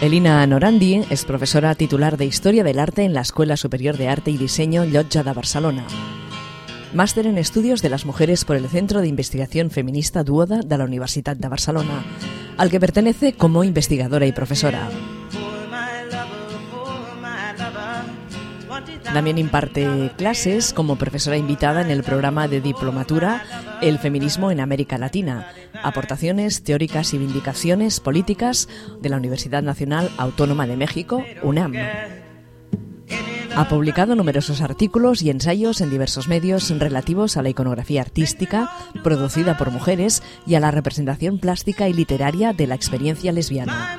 Elina Norandi es profesora titular de Historia del Arte en la Escuela Superior de Arte y Diseño Llotja de Barcelona. Máster en Estudios de las Mujeres por el Centro de Investigación Feminista Duoda de la Universidad de Barcelona, al que pertenece como investigadora y profesora. También imparte clases como profesora invitada en el programa de diplomatura El feminismo en América Latina, aportaciones teóricas y vindicaciones políticas de la Universidad Nacional Autónoma de México, UNAM. Ha publicado numerosos artículos y ensayos en diversos medios relativos a la iconografía artística producida por mujeres y a la representación plástica y literaria de la experiencia lesbiana.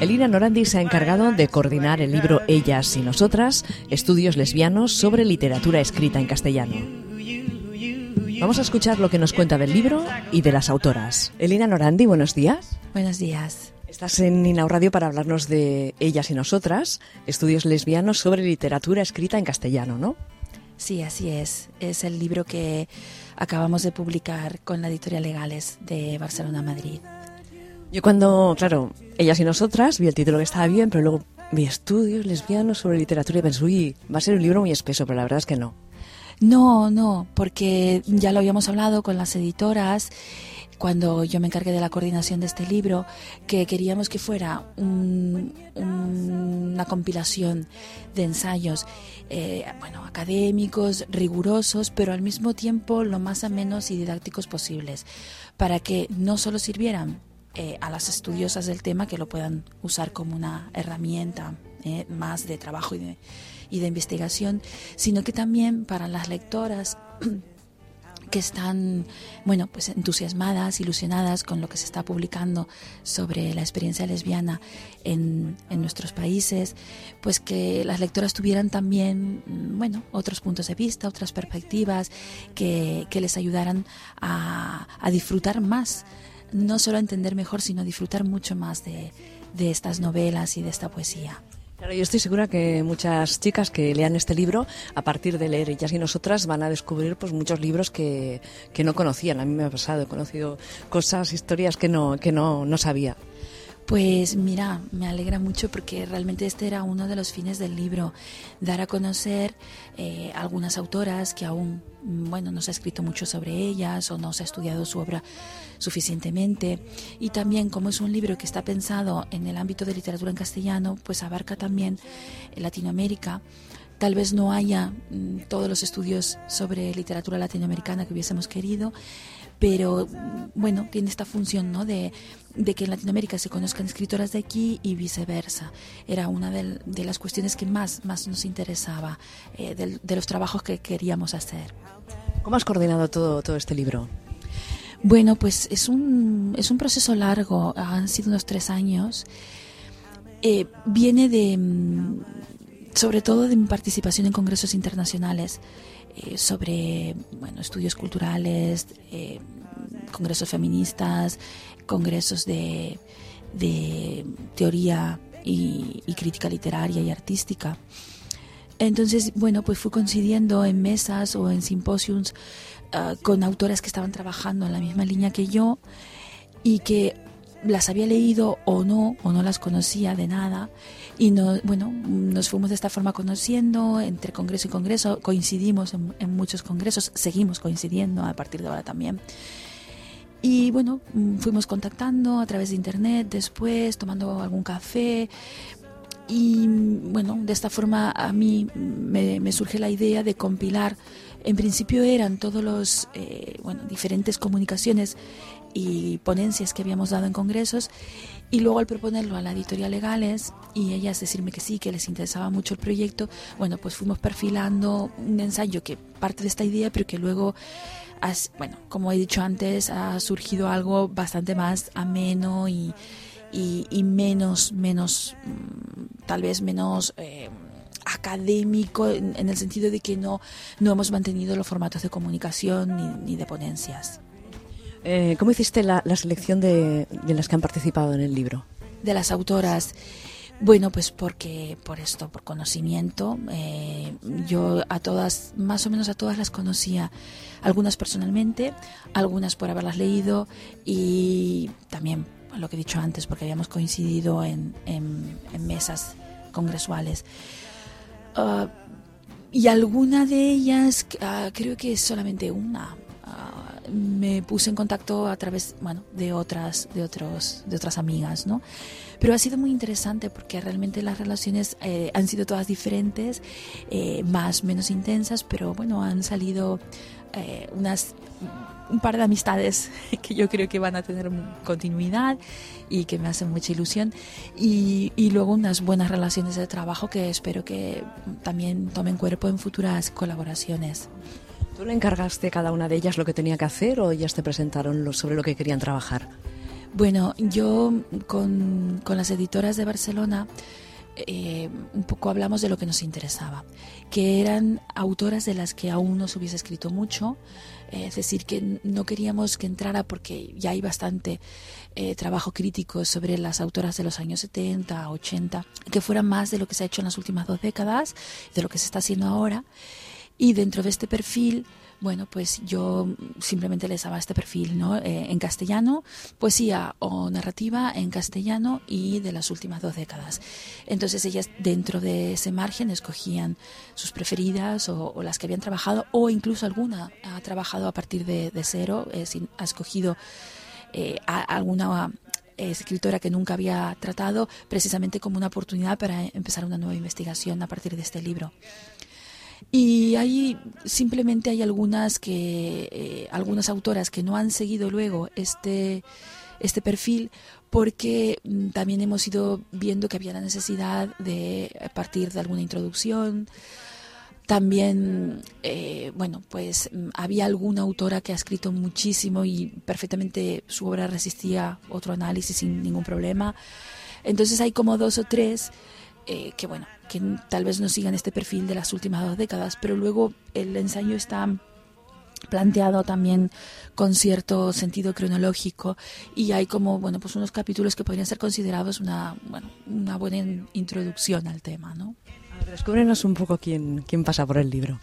Elina Norandi se ha encargado de coordinar el libro Ellas y Nosotras, estudios lesbianos sobre literatura escrita en castellano. Vamos a escuchar lo que nos cuenta del libro y de las autoras. Elina Norandi, buenos días. Buenos días. Estás en Inau Radio para hablarnos de Ellas y Nosotras, estudios lesbianos sobre literatura escrita en castellano, ¿no? Sí, así es. Es el libro que acabamos de publicar con la editorial Legales de Barcelona Madrid. Yo cuando, claro, ellas y nosotras, vi el título que estaba bien, pero luego vi estudios lesbianos sobre literatura y pensé, uy, va a ser un libro muy espeso, pero la verdad es que no. No, no, porque ya lo habíamos hablado con las editoras cuando yo me encargué de la coordinación de este libro, que queríamos que fuera una compilación de ensayos, eh, bueno, académicos, rigurosos, pero al mismo tiempo lo más amenos y didácticos posibles, para que no solo sirvieran eh, a las estudiosas del tema que lo puedan usar como una herramienta eh, más de trabajo y de, y de investigación, sino que también para las lectoras que están, bueno, pues entusiasmadas, ilusionadas con lo que se está publicando sobre la experiencia lesbiana en, en, nuestros países, pues que las lectoras tuvieran también, bueno, otros puntos de vista, otras perspectivas que, que les ayudaran a, a disfrutar más no solo entender mejor, sino disfrutar mucho más de, estas novelas y de esta poesía. Claro, yo estoy segura que muchas chicas que lean este libro, a partir de leer Ellas y Nosotras, van a descubrir pues muchos libros que, que no conocían. A mí me ha pasado, he conocido cosas, historias que no, que no, no sabía. Pues mira, me alegra mucho porque realmente este era uno de los fines del libro, dar a conocer eh, algunas autoras que aún, mm, bueno, no se ha escrito mucho sobre ellas o no se ha estudiado su obra suficientemente. Y también como es un libro que está pensado en el ámbito de literatura en castellano, pues abarca también Latinoamérica. Tal vez no haya mm, todos los estudios sobre literatura latinoamericana que hubiésemos querido, pero bueno, tiene esta función ¿no? de, que en Latinoamérica se conozcan escritoras de aquí y viceversa. Era una de, las cuestiones que más, más nos interesaba eh, de, los trabajos que queríamos hacer. ¿Cómo has coordinado todo, todo este libro? Bueno, pues es un, es un proceso largo, han sido unos tres años. Eh, viene de, mm, sobre todo de mi participación en congresos internacionales. Eh, sobre bueno, estudios culturales, eh, congresos feministas, congresos de, teoría y, crítica literaria y artística. Entonces, bueno, pues fui coincidiendo en mesas o en simposiums ah, con autoras que estaban trabajando en la misma línea que yo y que las había leído o no, o no las conocía de nada. Y no, bueno, nos fuimos de esta forma conociendo entre congreso y congreso, coincidimos en, muchos congresos, seguimos coincidiendo a partir de ahora también. Y bueno, fuimos contactando a través de internet después, tomando algún café. Y bueno, de esta forma a mí me, me surge la idea de compilar. En principio eran todos los, eh, bueno, diferentes comunicaciones y ponencias que habíamos dado en congresos y luego al proponerlo a la editorial Legales y ellas decirme que sí, que les interesaba mucho el proyecto, bueno, pues fuimos perfilando un ensayo que parte de esta idea, pero que luego, bueno, como he dicho antes, ha surgido algo bastante más ameno y, y, menos, menos, mm, tal vez menos... Eh, académico en, el sentido de que no, no hemos mantenido los formatos de comunicación ni, ni de ponencias. Eh, ¿Cómo hiciste la, selección de, las que han participado en el libro? De las autoras. Bueno, pues porque por esto, por conocimiento, eh, yo a todas, más o menos a todas las conocía, algunas personalmente, algunas por haberlas leído y también lo que he dicho antes, porque habíamos coincidido en, mesas congresuales. Ah, y alguna de ellas, ah, creo que solamente una, ah, me puse en contacto a través, bueno, de otras, de otros, de otras amigas, ¿no? Pero ha sido muy interesante porque realmente las relaciones eh, han sido todas diferentes, eh, más, menos intensas, pero bueno, han salido eh, unas un par de amistades que yo creo que van a tener continuidad y que me hacen mucha ilusión y, y, luego unas buenas relaciones de trabajo que espero que también tomen cuerpo en futuras colaboraciones. ¿Tú le encargaste cada una de ellas lo que tenía que hacer o ellas te presentaron sobre lo que querían trabajar? Bueno, yo con, con las editoras de Barcelona eh, un poco hablamos de lo que nos interesaba, que eran autoras de las que aún no se hubiese escrito mucho, eh, es decir, que no queríamos que entrara porque ya hay bastante eh, trabajo crítico sobre las autoras de los años 70, 80, que fueran más de lo que se ha hecho en las últimas dos décadas, de lo que se está haciendo ahora. Y dentro de este perfil bueno, pues yo simplemente les daba este perfil, ¿no? Eh, en castellano, poesía o narrativa en castellano y de las últimas dos décadas. Entonces ellas dentro de ese margen escogían sus preferidas o, las que habían trabajado o incluso alguna ha trabajado a partir de, cero, ha escogido eh, alguna escritora que nunca había tratado precisamente como una oportunidad para empezar una nueva investigación a partir de este libro. Y hay simplemente hay algunas que eh, algunas autoras que no han seguido luego este este perfil porque mm, también hemos ido viendo que había la necesidad de partir de alguna introducción. También, eh, bueno, pues mm, había alguna autora que ha escrito muchísimo y perfectamente su obra resistía otro análisis sin ningún problema. Entonces hay como dos o tres eh, que bueno, que tal vez no sigan este perfil de las últimas dos décadas, pero luego el ensayo está planteado también con cierto sentido cronológico y hay como bueno pues unos capítulos que podrían ser considerados una bueno, una buena introducción al tema no a ver, descúbrenos un poco quién quién pasa por el libro.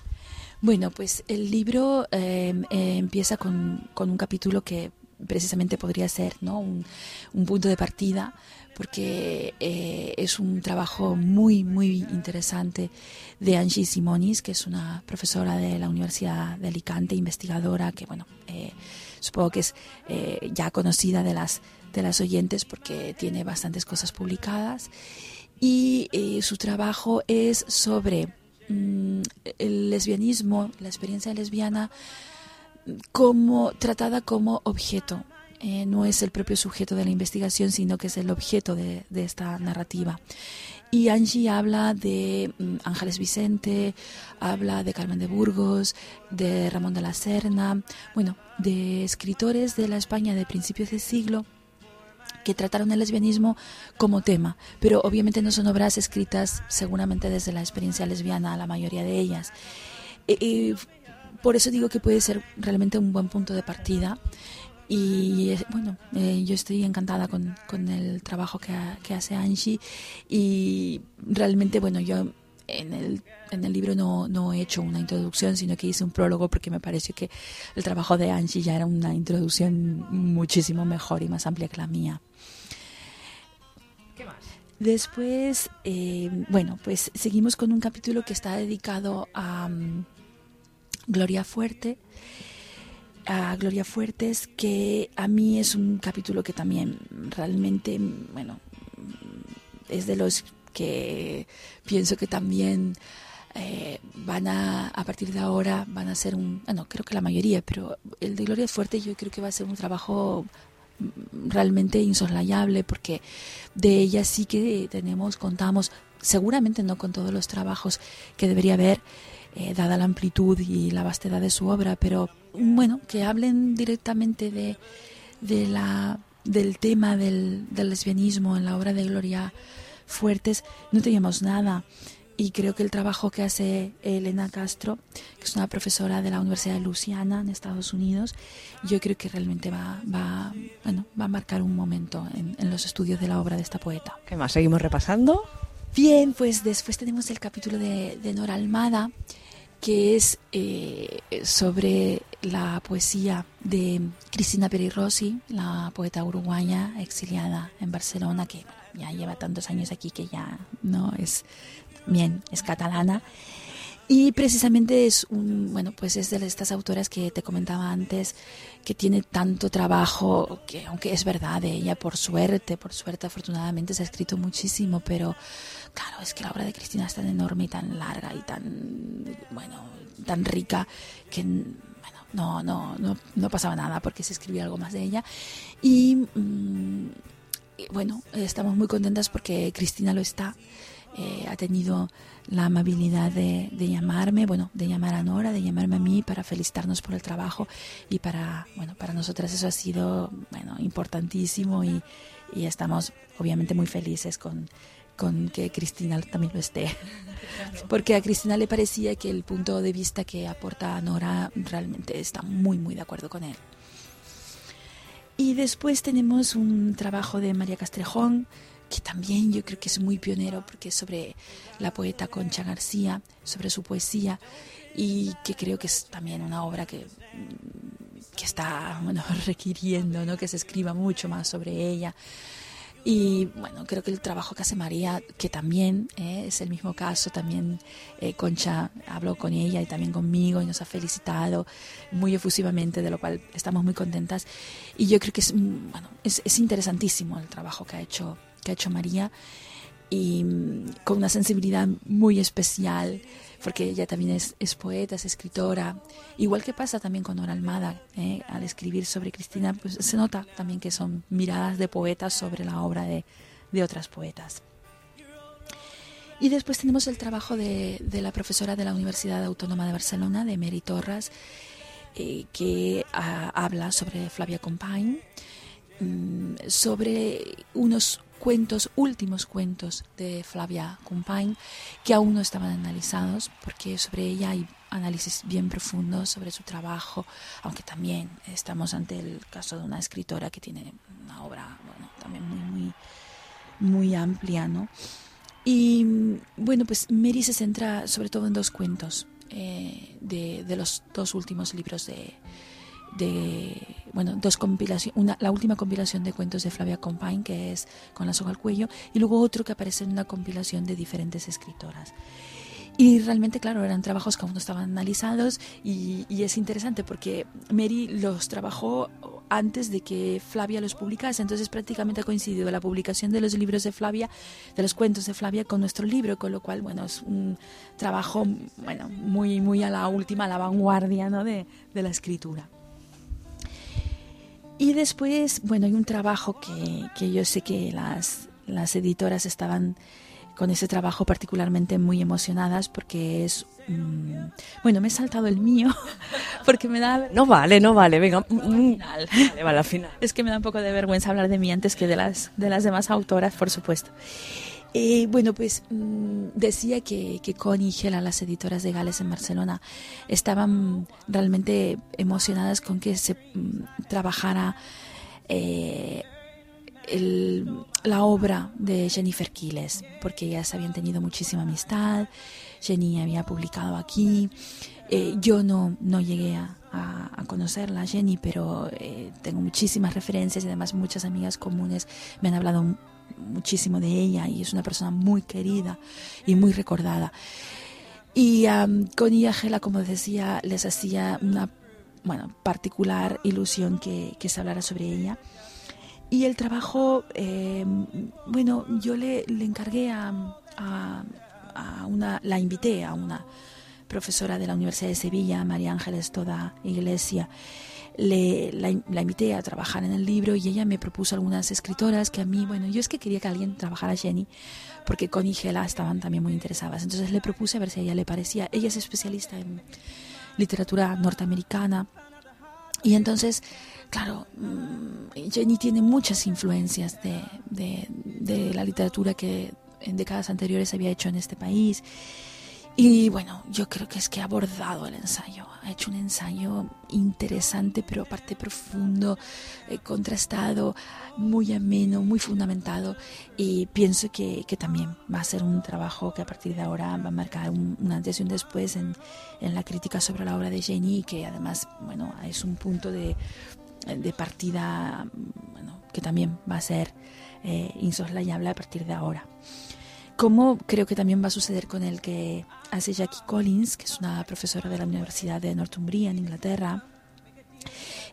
Bueno pues el libro em, eh, empieza con, con, un capítulo que precisamente podría ser ¿no? un, un punto de partida porque eh, es un trabajo muy, muy interesante de Angie Simonis, que es una profesora de la Universidad de Alicante, investigadora, que bueno, eh, supongo que es eh, ya conocida de las, de las oyentes porque tiene bastantes cosas publicadas. Y su trabajo es sobre mm, el lesbianismo, la experiencia lesbiana, como tratada como objeto eh, no es el propio sujeto de la investigación, sino que es el objeto de, esta narrativa. Y Angie habla de mm, Ángeles Vicente, habla de Carmen de Burgos, de Ramón de la Serna, bueno, de escritores de la España de principios de siglo que trataron el lesbianismo como tema, pero obviamente no son obras escritas seguramente desde la experiencia lesbiana, la mayoría de ellas. Y, por eso digo que puede ser realmente un buen punto de partida y bueno, eh, yo estoy encantada con, con el trabajo que, que, hace Angie y realmente, bueno, yo en el, en el libro no, no, he hecho una introducción, sino que hice un prólogo porque me pareció que el trabajo de Angie ya era una introducción muchísimo mejor y más amplia que la mía. ¿Qué más? Después, eh, bueno, pues seguimos con un capítulo que está dedicado a um, Gloria Fuerte. A Gloria Fuertes, que a mí es un capítulo que también realmente, bueno, es de los que pienso que también eh, van a, a partir de ahora, van a ser un, bueno, creo que la mayoría, pero el de Gloria Fuerte yo creo que va a ser un trabajo realmente insoslayable porque de ella sí que tenemos, contamos, seguramente no con todos los trabajos que debería haber, eh, dada la amplitud y la vastedad de su obra, pero bueno, que hablen directamente de, de la, del tema del, del, lesbianismo en la obra de Gloria Fuertes, no teníamos nada. Y creo que el trabajo que hace Elena Castro, que es una profesora de la Universidad de Luisiana en Estados Unidos, yo creo que realmente va, va, bueno, va a marcar un momento en, en los estudios de la obra de esta poeta. ¿Qué más? ¿Seguimos repasando? Bien, pues después tenemos el capítulo de, de Nora Almada, que es eh, sobre la poesía de Cristina Peri Rossi, la poeta uruguaya exiliada en Barcelona, que ya lleva tantos años aquí que ya no es bien, es catalana. Y precisamente es un, bueno, pues es de estas autoras que te comentaba antes, que tiene tanto trabajo, que aunque es verdad, ella por suerte, por suerte afortunadamente se ha escrito muchísimo, pero claro, es que la obra de Cristina es tan enorme y tan larga y tan, bueno, tan rica que bueno, no, no, no, no pasaba nada porque se escribía algo más de ella. Y, mm, y bueno, estamos muy contentas porque Cristina lo está. Eh, ha tenido la amabilidad de, llamarme, bueno, de llamar a Nora, de llamarme a mí para felicitarnos por el trabajo y para, bueno, para nosotras eso ha sido, bueno, importantísimo y, estamos obviamente muy felices con, con que Cristina también lo esté. Porque a Cristina le parecía que el punto de vista que aporta Nora realmente está muy, muy de acuerdo con él. Y después tenemos un trabajo de María Castrejón, que también yo creo que es muy pionero porque es sobre la poeta Concha García, sobre su poesía y que creo que es también una obra que, que está bueno, requiriendo ¿no? que se escriba mucho más sobre ella. Y bueno, creo que el trabajo que hace María, que también eh, es el mismo caso, también eh, Concha habló con ella y también conmigo y nos ha felicitado muy efusivamente, de lo cual estamos muy contentas. Y yo creo que es, mm, bueno, es, es interesantísimo el trabajo que ha hecho que ha hecho María y mm, con una sensibilidad muy especial, porque ella también es, poeta, es escritora, igual que pasa también con Nora Almada, ¿eh? al escribir sobre Cristina, pues se nota también que son miradas de poetas sobre la obra de, otras poetas. Y después tenemos el trabajo de, la profesora de la Universidad Autónoma de Barcelona, de Mary Torres, eh, que ah, habla sobre Flavia Compagne, mm, sobre unos cuentos, últimos cuentos de Flavia Compagne, que aún no estaban analizados, porque sobre ella hay análisis bien profundos sobre su trabajo, aunque también estamos ante el caso de una escritora que tiene una obra bueno, también muy, muy, muy amplia, ¿no? Y bueno, pues Mary se centra sobre todo en dos cuentos eh, de, de los dos últimos libros de, de bueno, dos compilaciones, la última compilación de cuentos de Flavia Compagne, que es Con la soga al cuello, y luego otro que aparece en una compilación de diferentes escritoras. Y realmente, claro, eran trabajos que aún no estaban analizados y, es interesante porque Mary los trabajó antes de que Flavia los publicase, entonces prácticamente ha coincidido la publicación de los libros de Flavia, de los cuentos de Flavia con nuestro libro, con lo cual, bueno, es un trabajo, bueno, muy, muy a la última, a la vanguardia, ¿no? de, de la escritura. Y después, bueno, hay un trabajo que, que yo sé que las, las editoras estaban con ese trabajo particularmente muy emocionadas porque es bueno me he saltado el mío porque me da no vale no vale venga. Final. vale, vale, al final. Es que me da un poco de vergüenza hablar de mí antes que de las de las demás autoras por supuesto eh, bueno, pues mm, decía que, que Connie y Gela, las editoras de Gales en Barcelona, estaban realmente emocionadas con que se mm, trabajara eh, la obra de Jennifer Quiles, porque ellas habían tenido muchísima amistad, Jenny había publicado aquí. Eh, yo no, no llegué a, a, conocerla, Jenny, pero tengo muchísimas referencias y además muchas amigas comunes me han hablado muchísimo de ella y es una persona muy querida y muy recordada. Y con ella, Gela, como decía, les hacía una bueno, particular ilusión que, que se hablara sobre ella. Y el trabajo, em, bueno, yo le, le encargué a, a, a, una, la invité a una profesora de la Universidad de Sevilla, María Ángeles Toda Iglesia, le, la, invité a trabajar en el libro y ella me propuso algunas escritoras que a mí, bueno, yo es que quería que alguien trabajara Jenny, porque Connie y Gela estaban también muy interesadas. Entonces le propuse a ver si a ella le parecía. Ella es especialista en literatura norteamericana. Y entonces, claro, mm, Jenny tiene muchas influencias de, de, de la literatura que en décadas anteriores había hecho en este país Y bueno, yo creo que es que ha abordado el ensayo, ha hecho un ensayo interesante, pero aparte profundo, eh, contrastado, muy ameno, muy fundamentado. Y pienso que, que, también va a ser un trabajo que a partir de ahora va a marcar un, antes y un después en, en, la crítica sobre la obra de Jenny, que además, bueno, es un punto de, de partida, bueno, que también va a ser eh, insoslayable a partir de ahora como creo que también va a suceder con el que hace Jackie Collins, que es una profesora de la Universidad de Northumbria en Inglaterra.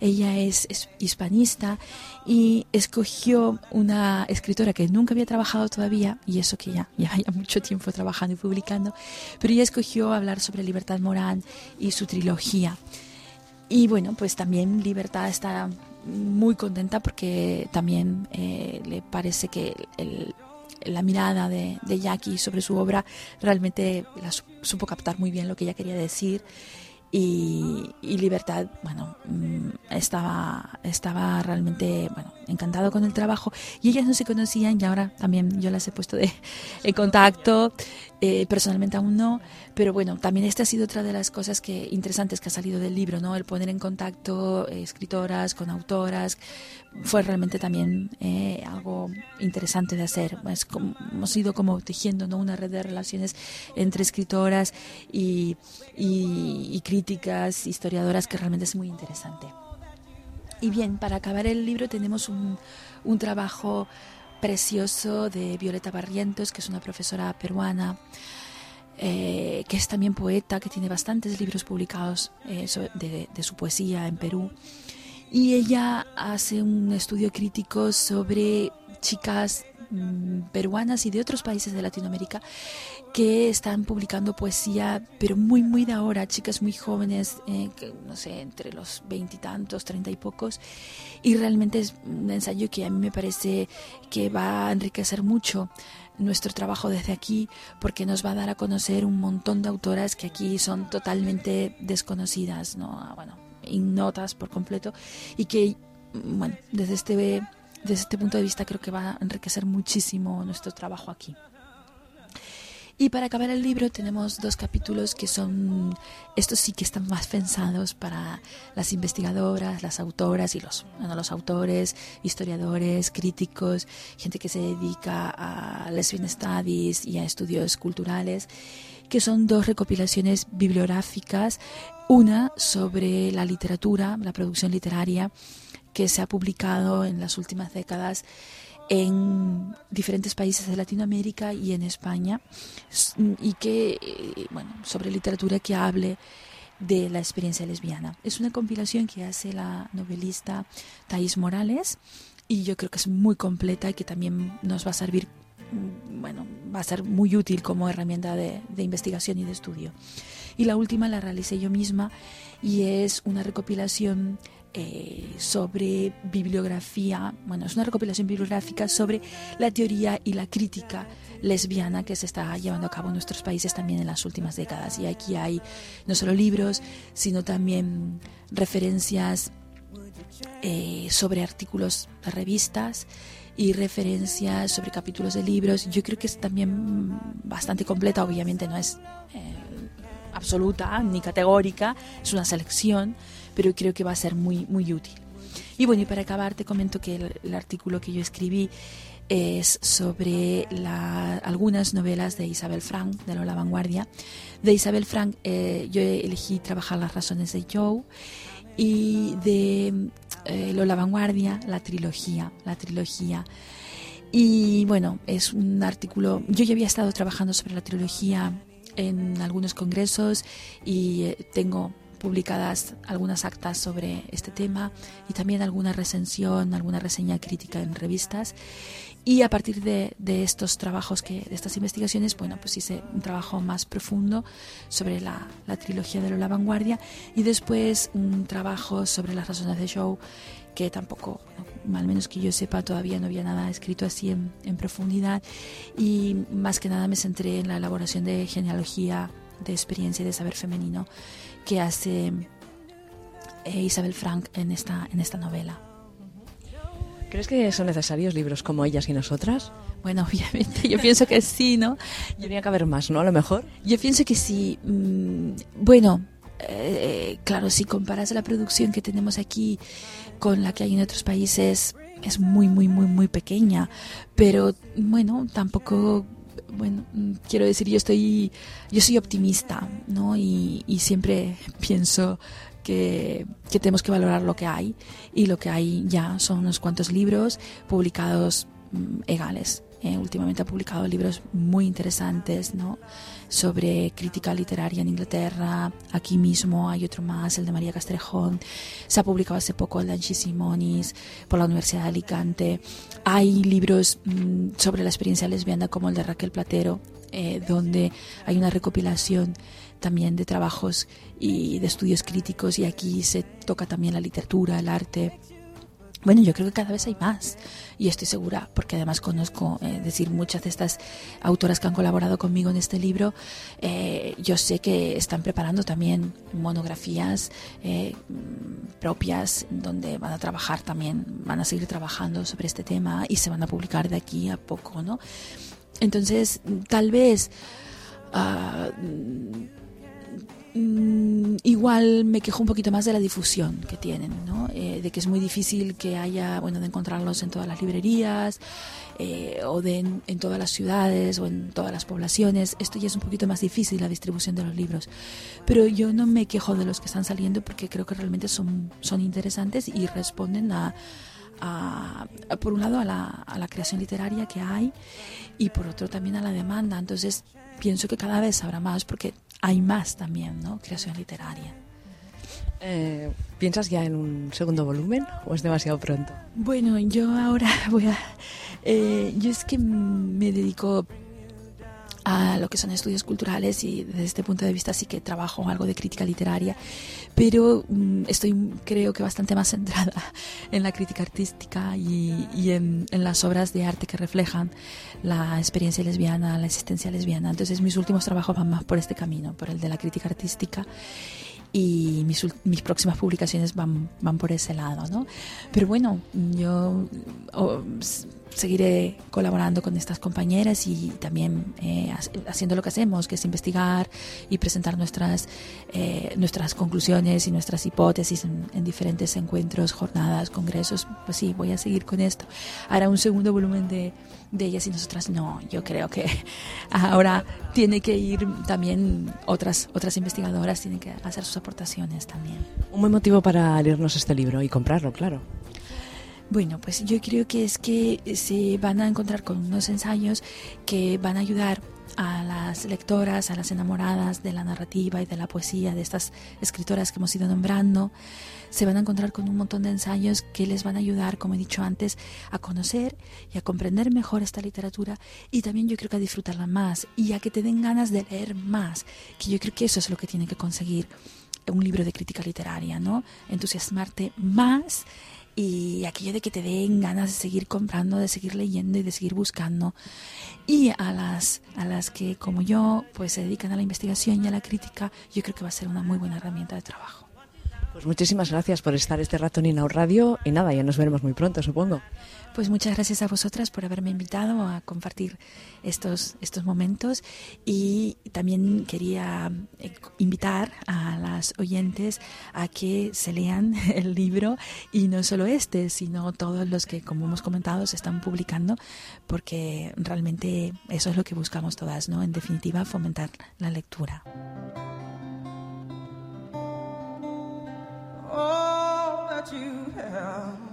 Ella es, hispanista y escogió una escritora que nunca había trabajado todavía, y eso que ya ya mucho tiempo trabajando y publicando, pero ella escogió hablar sobre Libertad Morán y su trilogía. Y bueno, pues también Libertad está muy contenta porque también eh, le parece que el, la mirada de, de, Jackie sobre su obra realmente la supo captar muy bien lo que ella quería decir y, Libertad, bueno, mm, estaba, estaba realmente, bueno, encantado con el trabajo y ellas no se conocían y ahora también yo las he puesto de, en contacto, eh, personalmente aún no, pero bueno, también esta ha sido otra de las cosas que interesantes que ha salido del libro, ¿no? El poner en contacto eh, escritoras con autoras, fue realmente también eh, algo interesante de hacer. Es como, hemos ido como tejiendo ¿no? una red de relaciones entre escritoras y, y, críticas, historiadoras, que realmente es muy interesante. Y bien, para acabar el libro tenemos un, un trabajo precioso de Violeta Barrientos, que es una profesora peruana. Eh, que es también poeta, que tiene bastantes libros publicados eh, de, su poesía en Perú y ella hace un estudio crítico sobre chicas peruanas y de otros países de Latinoamérica que están publicando poesía, pero muy, muy de ahora, chicas muy jóvenes, eh, no sé, entre los veintitantos, treinta y pocos, y realmente es un ensayo que a mí me parece que va a enriquecer mucho nuestro trabajo desde aquí porque nos va a dar a conocer un montón de autoras que aquí son totalmente desconocidas, ¿no? Ah, bueno, ignotas por completo y que, bueno, desde este, desde este punto de vista creo que va a enriquecer muchísimo nuestro trabajo aquí. Y para acabar el libro tenemos dos capítulos que son, estos sí que están más pensados para las investigadoras, las autoras y los, bueno, los autores, historiadores, críticos, gente que se dedica a lesbian studies y a estudios culturales, que son dos recopilaciones bibliográficas una sobre la literatura, la producción literaria, que se ha publicado en las últimas décadas en diferentes países de Latinoamérica y en España, y que, eh, bueno, sobre literatura que hable de la experiencia lesbiana. Es una compilación que hace la novelista Thais Morales y yo creo que es muy completa y que también nos va a servir, mm, bueno, va a ser muy útil como herramienta de, de investigación y de estudio. Y la última la realicé yo misma y es una recopilación eh, sobre bibliografía, bueno, es una recopilación bibliográfica sobre la teoría y la crítica lesbiana que se está llevando a cabo en nuestros países también en las últimas décadas. Y aquí hay no solo libros, sino también referencias eh, sobre artículos de revistas y referencias sobre capítulos de libros. Yo creo que es también bastante completa, obviamente no es eh, absoluta ni categórica, es una selección, pero creo que va a ser muy, muy útil. Y bueno, y para acabar te comento que el, artículo que yo escribí es sobre la, algunas novelas de Isabel Frank, de La Vanguardia. De Isabel Frank eh, yo elegí trabajar las razones de Joe y de eh, Lola Vanguardia, la trilogía, la trilogía. Y bueno, es un artículo, yo ya había estado trabajando sobre la trilogía en algunos congresos y eh, tengo publicadas algunas actas sobre este tema y también alguna recensión, alguna reseña crítica en revistas. Y a partir de, estos trabajos, que, de estas investigaciones, bueno, pues hice un trabajo más profundo sobre la, trilogía de la vanguardia y después un trabajo sobre las razones de show que tampoco, al menos que yo sepa, todavía no había nada escrito así en, en profundidad y más que nada me centré en la elaboración de genealogía de experiencia y de saber femenino que hace eh, Isabel Frank en esta, en esta novela. ¿Crees que son necesarios libros como ellas y nosotras? Bueno, obviamente, yo pienso que sí, ¿no? Tenía que haber más, ¿no? A lo mejor. Yo pienso que sí. Mm, bueno, eh, claro, si comparas la producción que tenemos aquí con la que hay en otros países, es muy, muy, muy, muy pequeña. Pero bueno, tampoco bueno, mm, quiero decir, yo estoy, yo soy optimista, ¿no? Y, y siempre pienso que, tenemos que valorar lo que hay y lo que hay ya son unos cuantos libros publicados mm, egales. Eh, últimamente ha publicado libros muy interesantes ¿no? sobre crítica literaria en Inglaterra. Aquí mismo hay otro más, el de María Castrejón. Se ha publicado hace poco el de Angie Simonis por la Universidad de Alicante. Hay libros mm, sobre la experiencia lesbiana como el de Raquel Platero, eh, donde hay una recopilación también de trabajos y de estudios críticos y aquí se toca también la literatura, el arte. Bueno, yo creo que cada vez hay más y estoy segura, porque además conozco, eh, decir, muchas de estas autoras que han colaborado conmigo en este libro, eh, yo sé que están preparando también monografías eh, propias donde van a trabajar también, van a seguir trabajando sobre este tema y se van a publicar de aquí a poco, ¿no? Entonces, tal vez... Ah, Mm, igual me quejo un poquito más de la difusión que tienen, ¿no? Eh, de que es muy difícil que haya, bueno, de encontrarlos en todas las librerías eh, o de en, todas las ciudades o en todas las poblaciones. Esto ya es un poquito más difícil, la distribución de los libros. Pero yo no me quejo de los que están saliendo porque creo que realmente son, son interesantes y responden a, a, por un lado a la, a la creación literaria que hay y por otro también a la demanda. Entonces pienso que cada vez habrá más porque hay más también, ¿no? Creación literaria. Eh, ¿Piensas ya en un segundo volumen o es demasiado pronto? Bueno, yo ahora voy a... Eh, yo es que me dedico a lo que son estudios culturales y desde este punto de vista sí que trabajo algo de crítica literaria, pero mm, estoy creo que bastante más centrada en la crítica artística y, en, en, las obras de arte que reflejan la experiencia lesbiana, la existencia lesbiana. Entonces mis últimos trabajos van más por este camino, por el de la crítica artística y mis, mis próximas publicaciones van, van por ese lado, ¿no? Pero bueno, yo seguiré colaborando con estas compañeras y también eh, haciendo lo que hacemos, que es investigar y presentar nuestras, eh, nuestras conclusiones y nuestras hipótesis en, en, diferentes encuentros, jornadas, congresos. Pues sí, voy a seguir con esto. Hará un segundo volumen de de ellas y nosotras no. Yo creo que ahora tiene que ir también otras, otras investigadoras, tienen que hacer sus aportaciones también. Un buen motivo para leernos este libro y comprarlo, claro. Bueno, pues yo creo que es que se van a encontrar con unos ensayos que van a ayudar a las lectoras, a las enamoradas de la narrativa y de la poesía de estas escritoras que hemos ido nombrando, se van a encontrar con un montón de ensayos que les van a ayudar, como he dicho antes, a conocer y a comprender mejor esta literatura y también yo creo que a disfrutarla más y a que te den ganas de leer más, que yo creo que eso es lo que tiene que conseguir un libro de crítica literaria, ¿no? Entusiasmarte más y aquello de que te den ganas de seguir comprando, de seguir leyendo y de seguir buscando. Y a las, a las que, como yo, pues se dedican a la investigación y a la crítica, yo creo que va a ser una muy buena herramienta de trabajo. Pues muchísimas gracias por estar este rato en Inau Radio y nada, ya nos veremos muy pronto, supongo. Pues muchas gracias a vosotras por haberme invitado a compartir estos, estos momentos y también quería eh, invitar a las oyentes a que se lean el libro y no solo este, sino todos los que, como hemos comentado, se están publicando porque realmente eso es lo que buscamos todas, ¿no? En definitiva, fomentar la lectura. what you have.